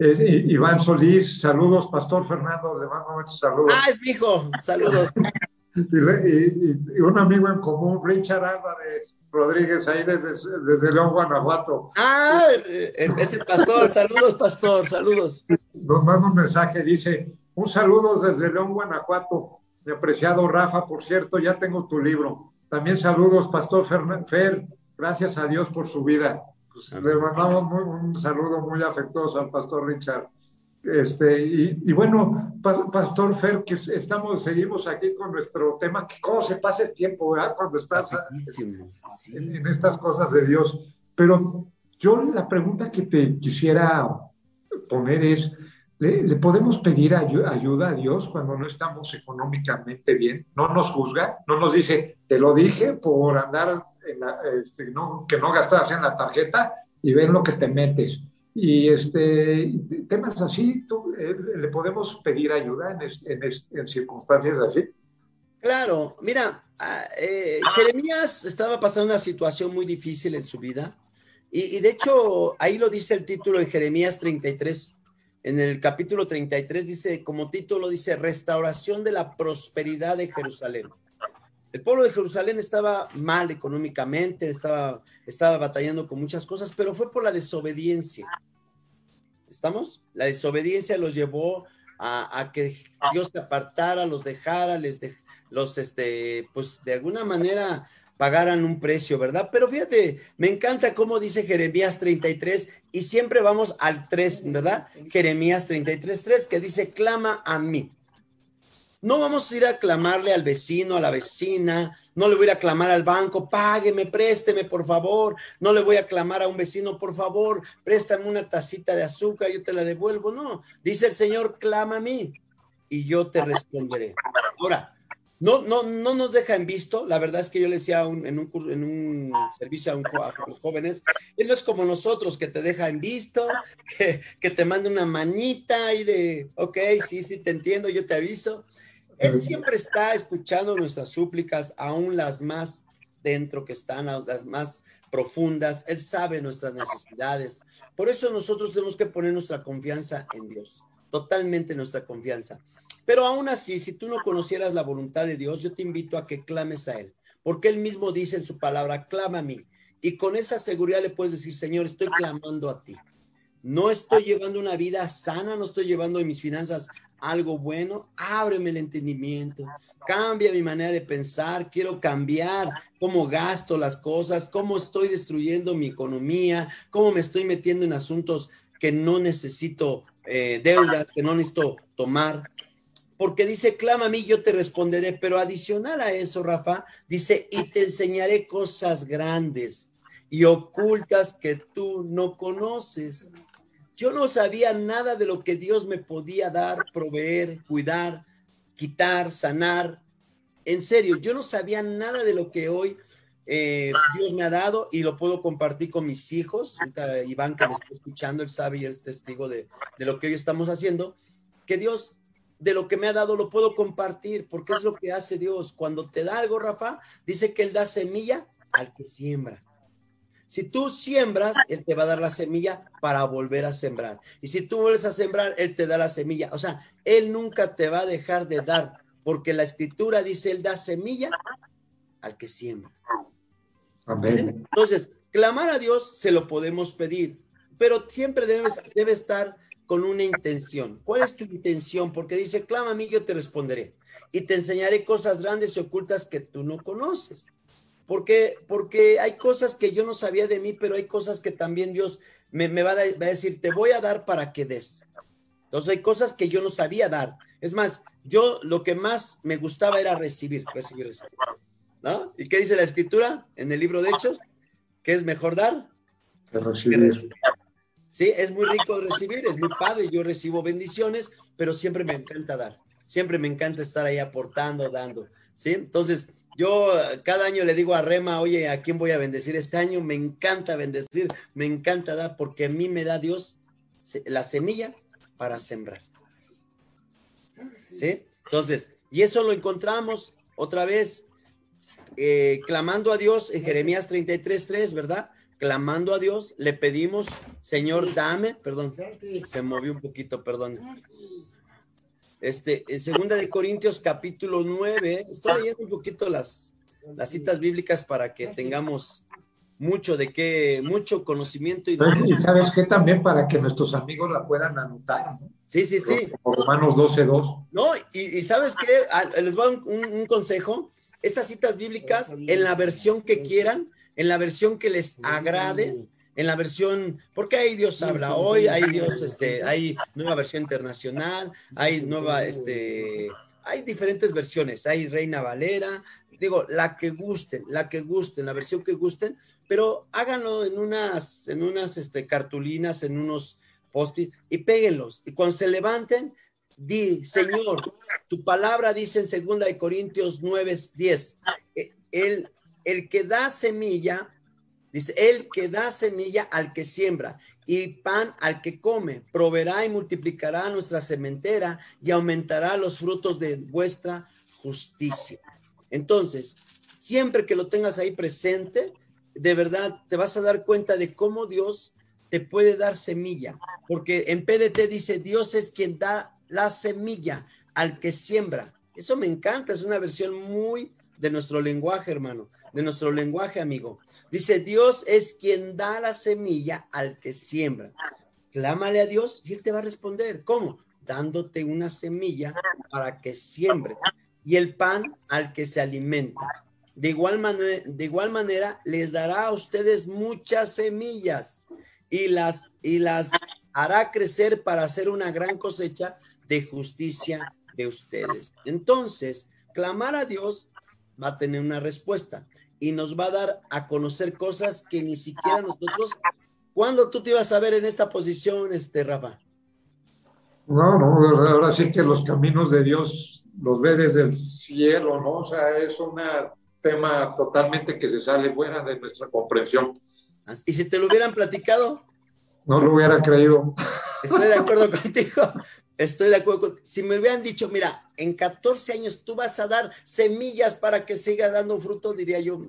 es Iván Solís, saludos, Pastor Fernando, le mando muchos saludos. Ah, es mi hijo, saludos. y, un amigo en común, Richard Álvarez Rodríguez, ahí desde, desde León, Guanajuato. Ah, eh, es el pastor, saludos, pastor, saludos. Nos manda un mensaje, dice, un saludo desde León, Guanajuato, mi apreciado Rafa, por cierto, ya tengo tu libro. También saludos, Pastor Fer, gracias a Dios por su vida. Pues le mandamos un saludo muy afectuoso al pastor Richard. Este, y, bueno, Pastor Fer, que estamos, seguimos aquí con nuestro tema, que cómo se pasa el tiempo, ¿verdad? Cuando estás en, estas cosas de Dios. Pero yo la pregunta que te quisiera poner es, ¿le, podemos pedir ayuda a Dios cuando no estamos económicamente bien? ¿No nos juzga? ¿No nos dice, te lo dije por andar, en este, no, que no gastas en la tarjeta y ven lo que te metes? Y este, temas así, eh, ¿le podemos pedir ayuda en, circunstancias así? Claro, mira, ah, eh, Jeremías estaba pasando una situación muy difícil en su vida y, y, de hecho ahí lo dice el título de Jeremías 33, en el capítulo 33 dice, como título dice, restauración de la prosperidad de Jerusalén. El pueblo de Jerusalén estaba mal económicamente, estaba, estaba batallando con muchas cosas, pero fue por la desobediencia. ¿Estamos? La desobediencia los llevó a, que Dios se apartara, los dejara, les los, este, pues de alguna manera pagaran un precio, ¿verdad? Pero fíjate, me encanta cómo dice Jeremías 33 y siempre vamos al 3, ¿verdad? Jeremías 33, 3, que dice, clama a mí. No vamos a ir a clamarle al vecino, a la vecina, no le voy a clamar al banco, págueme, présteme, por favor. No le voy a clamar a un vecino, por favor, préstame una tacita de azúcar, yo te la devuelvo. No, dice el Señor, clama a mí y yo te responderé. Ahora, no, no, no nos deja en visto. La verdad es que yo le decía en, un, en un servicio a, a, los jóvenes, él no es como nosotros que te deja en visto, que, que te manda una manita y de, ok, sí, sí, te entiendo, yo te aviso. Él siempre está escuchando nuestras súplicas, aún las más dentro que están, las más profundas. Él sabe nuestras necesidades. Por eso nosotros tenemos que poner nuestra confianza en Dios, totalmente nuestra confianza. Pero aún así, si tú no conocieras la voluntad de Dios, yo te invito a que clames a Él, porque Él mismo dice en su palabra, clama a mí. Y con esa seguridad le puedes decir, Señor, estoy clamando a ti. No estoy llevando una vida sana, no estoy llevando mis finanzas algo bueno, ábreme el entendimiento, cambia mi manera de pensar, quiero cambiar cómo gasto las cosas, cómo estoy destruyendo mi economía, cómo me estoy metiendo en asuntos que no necesito eh, deudas, que no necesito tomar. Porque dice, clama a mí, yo te responderé. Pero adicional a eso, Rafa, dice, y te enseñaré cosas grandes y ocultas que tú no conoces. Yo no sabía nada de lo que Dios me podía dar, proveer, cuidar, quitar, sanar. En serio, yo no sabía nada de lo que hoy eh, Dios me ha dado y lo puedo compartir con mis hijos. Iván, que me está escuchando, él sabe y es testigo de, de lo que hoy estamos haciendo. Que Dios, de lo que me ha dado, lo puedo compartir, porque es lo que hace Dios. Cuando te da algo, Rafa, dice que Él da semilla al que siembra. Si tú siembras, Él te va a dar la semilla para volver a sembrar. Y si tú vuelves a sembrar, Él te da la semilla. O sea, Él nunca te va a dejar de dar, porque la escritura dice, Él da semilla al que siembra. Amén. Entonces, clamar a Dios se lo podemos pedir, pero siempre debe, debe estar con una intención. ¿Cuál es tu intención? Porque dice, clama a mí, yo te responderé. Y te enseñaré cosas grandes y ocultas que tú no conoces. Porque, porque hay cosas que yo no sabía de mí, pero hay cosas que también Dios me, va, a, decir, te voy a dar para que des. Entonces hay cosas que yo no sabía dar. Es más, yo lo que más me gustaba era recibir, recibir, recibir. ¿No? ¿Y qué dice la escritura en el libro de Hechos? ¿Qué es mejor dar? Que recibir. Sí, es muy rico recibir, es muy padre. Yo recibo bendiciones, pero siempre me encanta dar. Siempre me encanta estar ahí aportando, dando. ¿Sí? Entonces, yo cada año le digo a Rema, oye, ¿a quién voy a bendecir este año? Me encanta bendecir, me encanta dar, porque a mí me da Dios la semilla para sembrar. ¿Sí? Entonces, y eso lo encontramos otra vez eh, clamando a Dios en Jeremías 33.3, ¿verdad? Clamando a Dios, le pedimos, Señor, dame, perdón, se movió un poquito, perdón. Este, en segunda de Corintios capítulo 9, estoy leyendo un poquito las, las citas bíblicas para que tengamos mucho de qué, mucho conocimiento. Y, sabes qué también para que nuestros amigos la puedan anotar, ¿no? Sí, sí, sí. Romanos 12.2. No, y, sabes qué, les voy a dar un, un consejo. Estas citas bíblicas, en la versión que quieran, en la versión que les agrade, en la versión, porque ahí Dios habla hoy, hay Dios, este, hay nueva versión internacional, hay nueva, este, hay diferentes versiones, hay Reina Valera, digo, la que gusten, la que gusten, la versión que gusten, pero háganlo en unas, en unas este, cartulinas, en unos post y péguenlos. Y cuando se levanten, di, Señor, tu palabra dice en segunda de Corintios 9, 10, eh, el, el que da semilla, dice, el que da semilla al que siembra y pan al que come, proveerá y multiplicará nuestra sementera y aumentará los frutos de vuestra justicia. Entonces, siempre que lo tengas ahí presente, de verdad te vas a dar cuenta de cómo Dios te puede dar semilla, porque en PDT dice, Dios es quien da la semilla al que siembra. Eso me encanta, es una versión muy de nuestro lenguaje, hermano, de nuestro lenguaje, amigo. Dice, Dios es quien da la semilla al que siembra. Clámale a Dios y Él te va a responder. ¿Cómo? Dándote una semilla para que siembres y el pan al que se alimenta. De igual, manera, de igual manera, les dará a ustedes muchas semillas y las, y las hará crecer para hacer una gran cosecha de justicia de ustedes. Entonces, clamar a Dios va a tener una respuesta y nos va a dar a conocer cosas que ni siquiera nosotros. ¿Cuándo tú te ibas a ver en esta posición, este Rafa? No, no, ahora sí que los caminos de Dios los ve desde el cielo, ¿no? O sea, es un tema totalmente que se sale fuera de nuestra comprensión. ¿Y si te lo hubieran platicado? No lo hubiera creído. Estoy de acuerdo contigo. Estoy de acuerdo. Si me hubieran dicho, mira, en 14 años tú vas a dar semillas para que siga dando fruto, diría yo.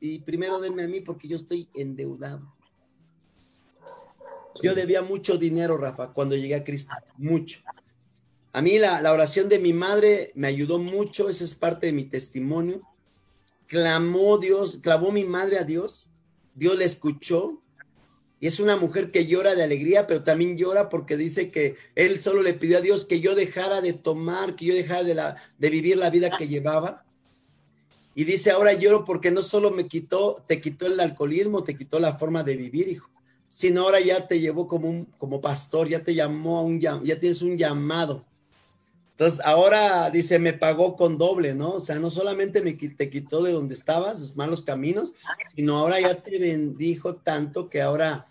Y primero denme a mí porque yo estoy endeudado. Yo debía mucho dinero, Rafa, cuando llegué a Cristo. Mucho. A mí la, la, oración de mi madre me ayudó mucho, esa es parte de mi testimonio. Clamó Dios, clamó mi madre a Dios, Dios le escuchó. Y es una mujer que llora de alegría, pero también llora porque dice que él solo le pidió a Dios que yo dejara de tomar, que yo dejara de, vivir la vida que llevaba. Y dice, ahora lloro porque no solo me quitó, te quitó el alcoholismo, te quitó la forma de vivir, hijo, sino ahora ya te llevó como un como pastor, ya te llamó a un ya tienes un llamado entonces, ahora dice, me pagó con doble, ¿no? O sea, no solamente me te quitó de donde estabas, los malos caminos, sino ahora ya te bendijo tanto que ahora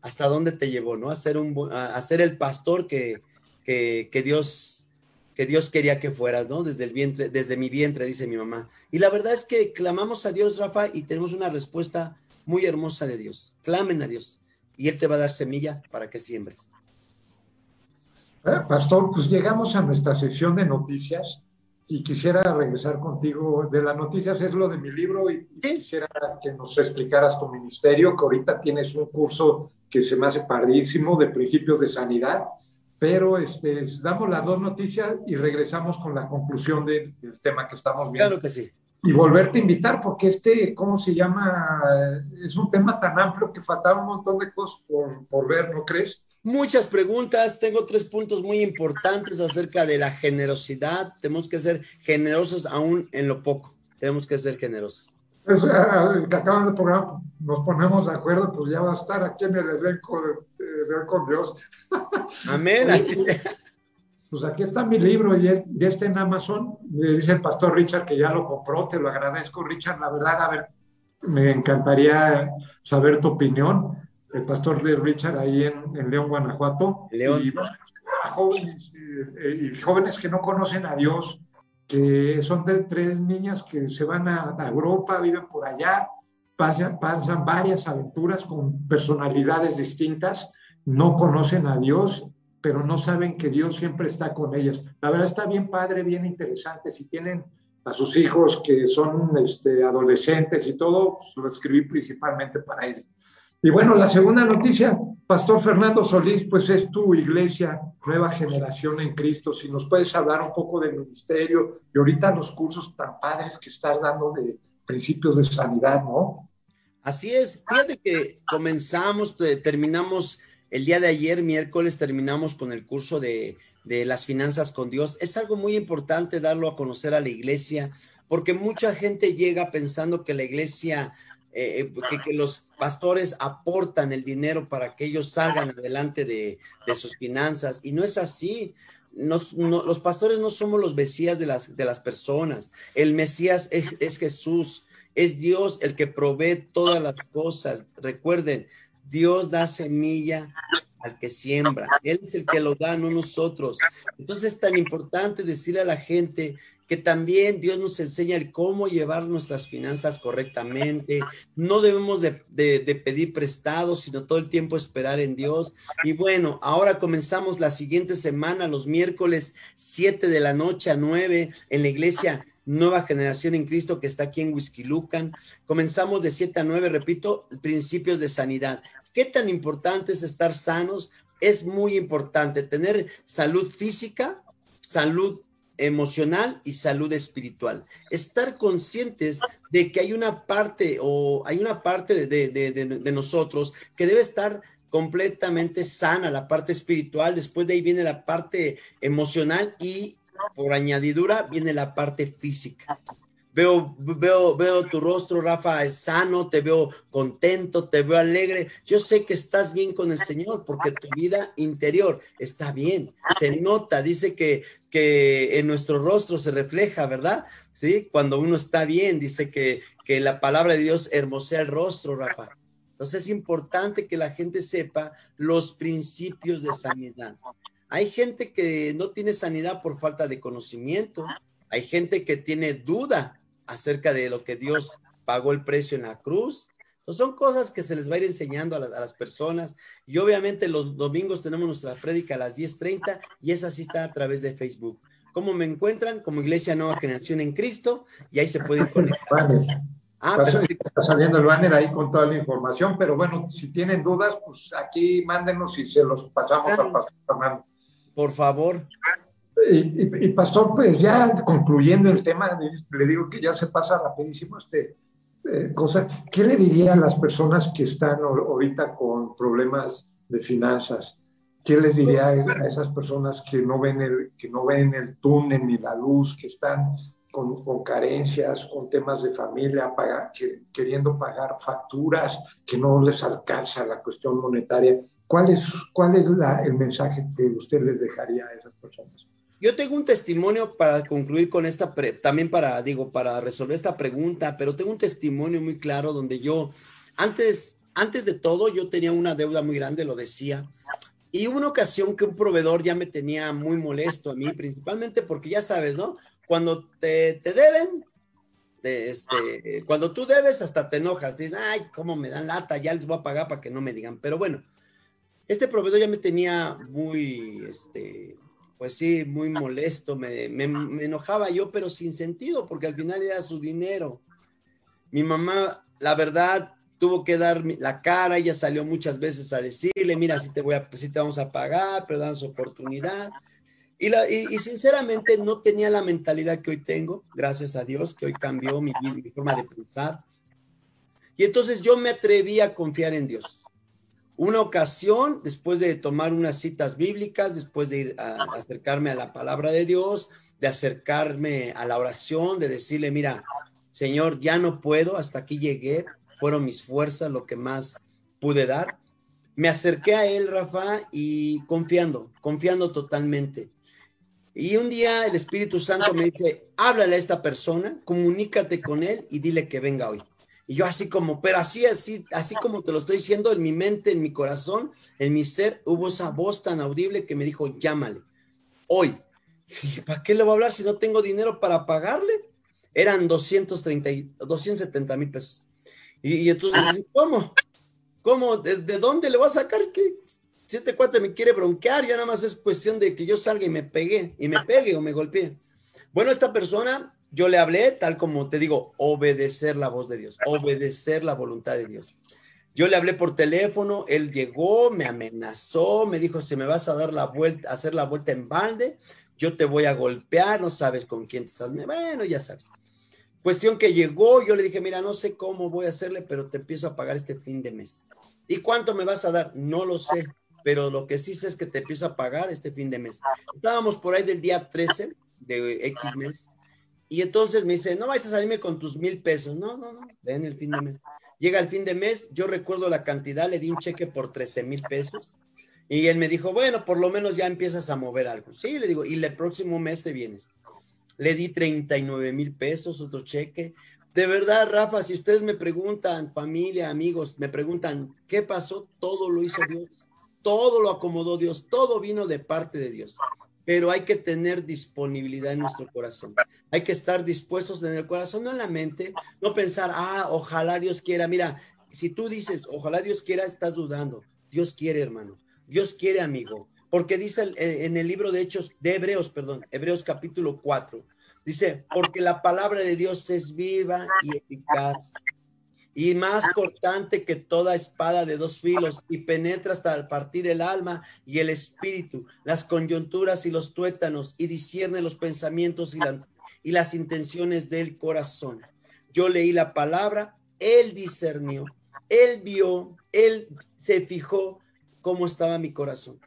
hasta dónde te llevó, ¿no? A ser, un, a ser el pastor que, que, Dios, que Dios quería que fueras, ¿no? Desde el vientre, desde mi vientre, dice mi mamá. Y la verdad es que clamamos a Dios, Rafa, y tenemos una respuesta muy hermosa de Dios. Clamen a Dios y Él te va a dar semilla para que siembres. Eh, pastor, pues llegamos a nuestra sección de noticias y quisiera regresar contigo de las noticias, es lo de mi libro y, quisiera que nos explicaras tu ministerio, que ahorita tienes un curso que se me hace padrísimo de principios de sanidad, pero este, damos las dos noticias y regresamos con la conclusión del tema que estamos viendo. Claro que sí. Y volverte a invitar, porque este, ¿cómo se llama? Es un tema tan amplio que faltaba un montón de cosas por, por ver, ¿no crees? Muchas preguntas. Tengo tres puntos muy importantes acerca de la generosidad. Tenemos que ser generosos aún en lo poco. Tenemos que ser generosos. Pues, al que acaban de programa nos ponemos de acuerdo, pues ya va a estar aquí en el elenco de, Ver con Dios. Amén. Pues aquí está mi libro y ya está en Amazon. Me dice el pastor Richard que ya lo compró. Te lo agradezco, Richard. La verdad, a ver, me encantaría saber tu opinión el pastor de Richard ahí en, León, Guanajuato. León. Y, jóvenes, eh, y jóvenes que no conocen a Dios, que son de tres niñas que se van a, Europa, viven por allá, pasan, pasan varias aventuras con personalidades distintas, no conocen a Dios, pero no saben que Dios siempre está con ellas. La verdad está bien padre, bien interesante. Si tienen a sus hijos que son este, adolescentes y todo, pues lo escribí principalmente para ellos. Y bueno, la segunda noticia, Pastor Fernando Solís, pues es tu iglesia, nueva generación en Cristo. Si nos puedes hablar un poco del ministerio y ahorita los cursos tan padres que estás dando de principios de sanidad, ¿no? Así es, fíjate que comenzamos, terminamos el día de ayer, miércoles, terminamos con el curso de, de las finanzas con Dios. Es algo muy importante darlo a conocer a la iglesia, porque mucha gente llega pensando que la iglesia eh, que, los pastores aportan el dinero para que ellos salgan adelante de, sus finanzas. Y no es así. los pastores no somos los mesías de las, de las personas. El mesías es, es Jesús. Es Dios el que provee todas las cosas. Recuerden, Dios da semilla al que siembra. Él es el que lo da, no nosotros. Entonces es tan importante decirle a la gente que también Dios nos enseña el cómo llevar nuestras finanzas correctamente. No debemos de, pedir prestado, sino todo el tiempo esperar en Dios. Y bueno, ahora comenzamos la siguiente semana, los miércoles 7 de la noche a 9 en la iglesia Nueva Generación en Cristo que está aquí en Lucan. Comenzamos de 7 a 9, repito, principios de sanidad. ¿Qué tan importante es estar sanos? Es muy importante tener salud física, salud emocional y salud espiritual. Estar conscientes de que hay una parte o hay una parte de, nosotros que debe estar completamente sana, la parte espiritual, después de ahí viene la parte emocional y por añadidura viene la parte física. Veo, veo, veo tu rostro, Rafa, es sano, te veo contento, te veo alegre. Yo sé que estás bien con el Señor porque tu vida interior está bien. Se nota, dice que, que en nuestro rostro se refleja, ¿verdad? Sí, cuando uno está bien, dice que, que la palabra de Dios hermosea el rostro, Rafa. Entonces es importante que la gente sepa los principios de sanidad. Hay gente que no tiene sanidad por falta de conocimiento, hay gente que tiene duda acerca de lo que Dios pagó el precio en la cruz. son cosas que se les va a ir enseñando a las, personas. Y obviamente los domingos tenemos nuestra prédica a las 10.30 y esa sí está a través de Facebook. ¿Cómo me encuentran? Como Iglesia Nueva Generación en Cristo y ahí se pueden conectar. Ah, está, saliendo el banner ahí con toda la información, pero bueno, si tienen dudas, pues aquí mándenos y se los pasamos a Pastor Fernando. Por favor. Y, pastor, pues ya concluyendo el tema, le digo que ya se pasa rapidísimo este eh, cosa. ¿Qué le diría a las personas que están ahorita con problemas de finanzas? ¿Qué les diría a esas personas que no ven el, que no ven el túnel ni la luz, que están con, con carencias, con temas de familia, queriendo pagar facturas, que no les alcanza la cuestión monetaria? ¿Cuál es, cuál es el mensaje que usted les dejaría a esas personas? Yo tengo un testimonio para concluir con esta, también para, digo, para resolver esta pregunta, pero tengo un testimonio muy claro donde yo, antes, antes de todo, yo tenía una deuda muy grande, lo decía, y una ocasión que un proveedor ya me tenía muy molesto a mí, principalmente porque ya sabes, ¿no? Cuando te, te deben, este, cuando tú debes, hasta te enojas, dices, ay, cómo me dan lata, ya les voy a pagar para que no me digan, pero bueno, este proveedor ya me tenía muy, este, pues sí, muy molesto, me, enojaba yo, pero sin sentido, porque al final era su dinero. Mi mamá, la verdad, tuvo que dar la cara, ella salió muchas veces a decirle, mira, si te voy a, si te vamos a pagar, pero dan su oportunidad. Y, la, y, sinceramente no tenía la mentalidad que hoy tengo, gracias a Dios, que hoy cambió mi, mi forma de pensar. Y entonces yo me atreví a confiar en Dios una ocasión, después de tomar unas citas bíblicas, después de ir a, acercarme a la palabra de Dios, de acercarme a la oración, de decirle, mira, Señor, ya no puedo, hasta aquí llegué, fueron mis fuerzas lo que más pude dar. Me acerqué a él, Rafa, y confiando, confiando totalmente. Y un día el Espíritu Santo me dice, háblale a esta persona, comunícate con él y dile que venga hoy. Y yo así como, pero así, así, así como te lo estoy diciendo, en mi mente, en mi corazón, en mi ser, hubo esa voz tan audible que me dijo, llámale, hoy. Y ¿para qué le voy a hablar si no tengo dinero para pagarle? Eran 230, 270 mil pesos. Y, entonces, ¿cómo? ¿Cómo? ¿De, dónde le voy a sacar? Si este cuate me quiere bronquear, ya nada más es cuestión de que yo salga y me pegue, y me pegue o me golpee. Bueno, esta persona yo le hablé tal como te digo, obedecer la voz de Dios, obedecer la voluntad de Dios. Yo le hablé por teléfono, él llegó, me amenazó, me dijo, si me vas a dar la vuelta, hacer la vuelta en balde, yo te voy a golpear, no sabes con quién te estás. Bueno, ya sabes. Cuestión que llegó, yo le dije, mira, no sé cómo voy a hacerle, pero te empiezo a pagar este fin de mes. ¿Y cuánto me vas a dar? No lo sé, pero lo que sí sé es que te empiezo a pagar este fin de mes. Estábamos por ahí del día 13 de X mes y entonces me dice, no vais a salirme con tus mil pesos. No, no, no, ven el fin de mes. Llega el fin de mes, yo recuerdo la cantidad, le di un cheque por 13 mil pesos y él me dijo, bueno, por lo menos ya empiezas a mover algo. Sí, le digo, y el próximo mes te vienes. Le di 39 mil pesos, otro cheque. De verdad, Rafa, si ustedes me preguntan, familia, amigos, me preguntan, ¿qué pasó? Todo lo hizo Dios. Todo lo acomodó Dios. Todo vino de parte de Dios pero hay que tener disponibilidad en nuestro corazón. Hay que estar dispuestos en el corazón, no en la mente, no pensar, ah, ojalá Dios quiera. Mira, si tú dices, ojalá Dios quiera, estás dudando. Dios quiere, hermano. Dios quiere, amigo. Porque dice eh, en el libro de Hechos, de Hebreos, perdón, Hebreos capítulo 4, dice, porque la palabra de Dios es viva y eficaz y más cortante que toda espada de dos filos y penetra hasta partir el alma y el espíritu, las coyunturas y los tuétanos y discierne los pensamientos y, y las intenciones del corazón. Yo leí la palabra, él discernió, él vio, él se fijó cómo estaba mi corazón.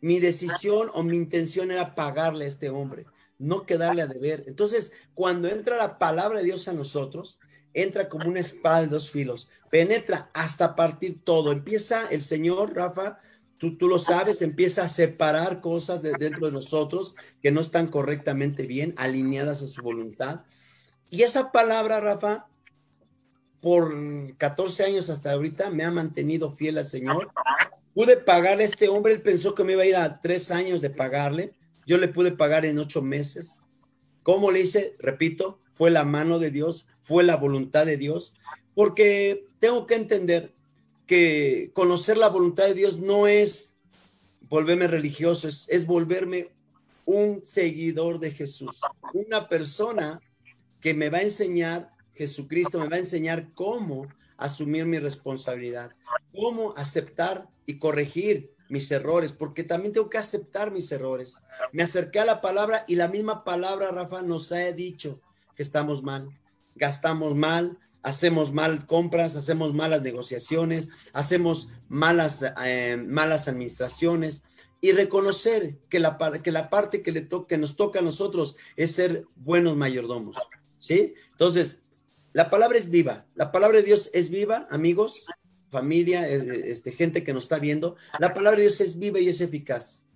Mi decisión o mi intención era pagarle a este hombre, no quedarle a deber. Entonces, cuando entra la palabra de Dios a nosotros, entra como una espada de dos filos, penetra hasta partir todo. Empieza el Señor, Rafa, tú, tú lo sabes, empieza a separar cosas de dentro de nosotros que no están correctamente bien, alineadas a su voluntad. Y esa palabra, Rafa, por 14 años hasta ahorita me ha mantenido fiel al Señor. Pude pagarle a este hombre, él pensó que me iba a ir a tres años de pagarle. Yo le pude pagar en ocho meses. ¿Cómo le hice? Repito, fue la mano de Dios, fue la voluntad de Dios, porque tengo que entender que conocer la voluntad de Dios no es volverme religioso, es, es volverme un seguidor de Jesús, una persona que me va a enseñar, Jesucristo me va a enseñar cómo asumir mi responsabilidad, cómo aceptar y corregir mis errores, porque también tengo que aceptar mis errores. Me acerqué a la palabra y la misma palabra, Rafa, nos ha dicho que estamos mal, gastamos mal, hacemos mal compras, hacemos malas negociaciones, hacemos malas, eh, malas administraciones y reconocer que la, que la parte que, le que nos toca a nosotros es ser buenos mayordomos. ¿Sí? Entonces, la palabra es viva, la palabra de Dios es viva, amigos, familia, eh, este, gente que nos está viendo, la palabra de Dios es viva y es eficaz.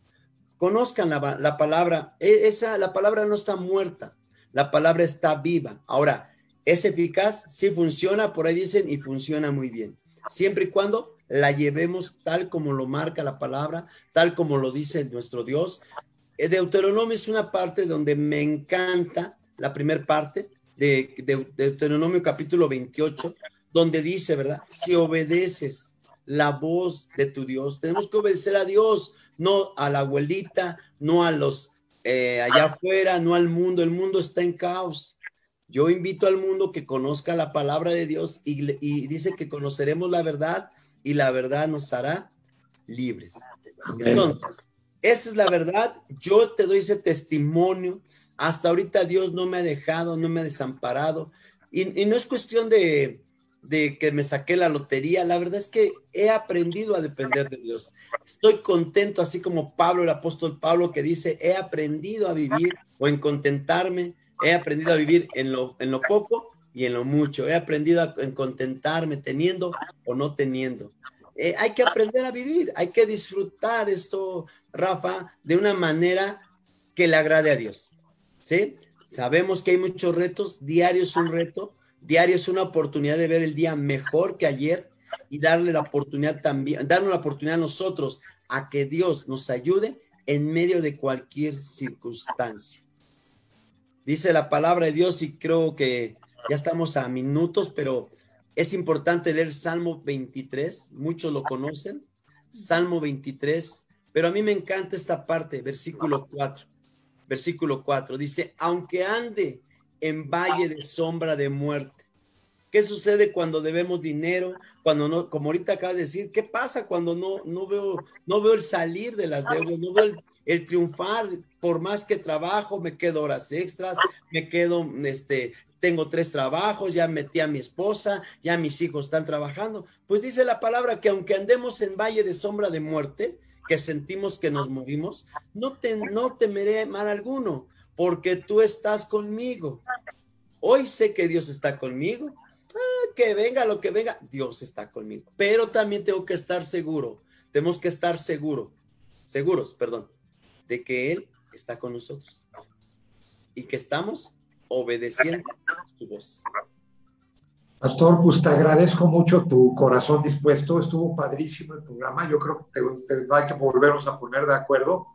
Conozcan la, la palabra, e, esa, la palabra no está muerta, la palabra está viva. Ahora, ¿es eficaz? Sí funciona, por ahí dicen, y funciona muy bien. Siempre y cuando la llevemos tal como lo marca la palabra, tal como lo dice nuestro Dios. Eh, Deuteronomio es una parte donde me encanta, la primera parte de, de Deuteronomio capítulo 28, donde dice, ¿verdad? Si obedeces la voz de tu Dios, tenemos que obedecer a Dios, no a la abuelita, no a los eh, allá afuera, no al mundo. El mundo está en caos. Yo invito al mundo que conozca la palabra de Dios y, y dice que conoceremos la verdad y la verdad nos hará libres. Entonces, esa es la verdad. Yo te doy ese testimonio. Hasta ahorita Dios no me ha dejado, no me ha desamparado. y no es cuestión de, de que me saqué la lotería, la verdad es que he aprendido a depender de Dios. Estoy contento, así como Pablo, el apóstol Pablo, que dice, he aprendido a vivir o en contentarme, he aprendido a vivir en lo, en lo poco y en lo mucho, he aprendido a en contentarme teniendo o no teniendo. Eh, hay que aprender a vivir, hay que disfrutar esto, Rafa, de una manera que le agrade a Dios. ¿Sí? Sabemos que hay muchos retos, diario es un reto, Diario es una oportunidad de ver el día mejor que ayer y darle la oportunidad también, darnos la oportunidad a nosotros a que Dios nos ayude en medio de cualquier circunstancia. Dice la palabra de Dios y creo que ya estamos a minutos, pero es importante leer Salmo 23, muchos lo conocen, Salmo 23, pero a mí me encanta esta parte, versículo 4, versículo 4, dice, aunque ande en valle de sombra de muerte. ¿Qué sucede cuando debemos dinero? Cuando no, como ahorita acabas de decir, ¿qué pasa cuando no, no veo, no veo el salir de las deudas, no veo el, triunfar? Por más que trabajo, me quedo horas extras, me quedo, este, tengo tres trabajos, ya metí a mi esposa, ya mis hijos están trabajando. Pues dice la palabra que aunque andemos en valle de sombra de muerte, que sentimos que nos movimos, no, te, no temeré mal alguno, porque tú estás conmigo. Hoy sé que Dios está conmigo. ah, que venga lo que venga, Dios está conmigo. Pero también tengo que estar seguro, tenemos que estar seguro, seguros, perdón, de que Él está con nosotros y que estamos obedeciendo su voz. Pastor, pues te agradezco mucho tu corazón dispuesto. Estuvo padrísimo el programa. Yo creo que te, hay que volvernos a poner de acuerdo.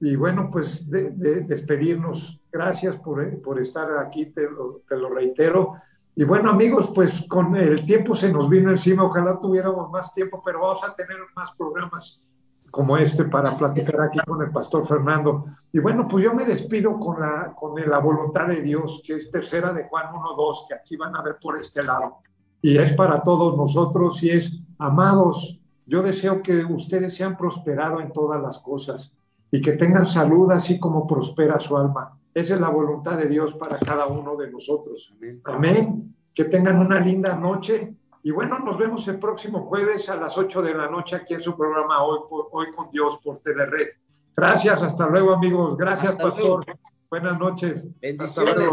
Y bueno, pues de, despedirnos. Gracias por, por estar aquí, te lo, te lo, reitero. Y bueno, amigos, pues con el tiempo se nos vino encima. Ojalá tuviéramos más tiempo, pero vamos a tener más programas como este para platicar aquí con el pastor Fernando. Y bueno, pues yo me despido con la, con la voluntad de Dios, que es tercera de Juan 1.2, que aquí van a ver por este lado. Y es para todos nosotros y es, amados, yo deseo que ustedes sean prosperados en todas las cosas y que tengan salud así como prospera su alma. Esa es la voluntad de Dios para cada uno de nosotros. Amén. Que tengan una linda noche y bueno, nos vemos el próximo jueves a las 8 de la noche aquí en su programa Hoy, Hoy con Dios por Telered. Gracias, hasta luego amigos. Gracias, Pastor. Buenas noches. Bendiciones.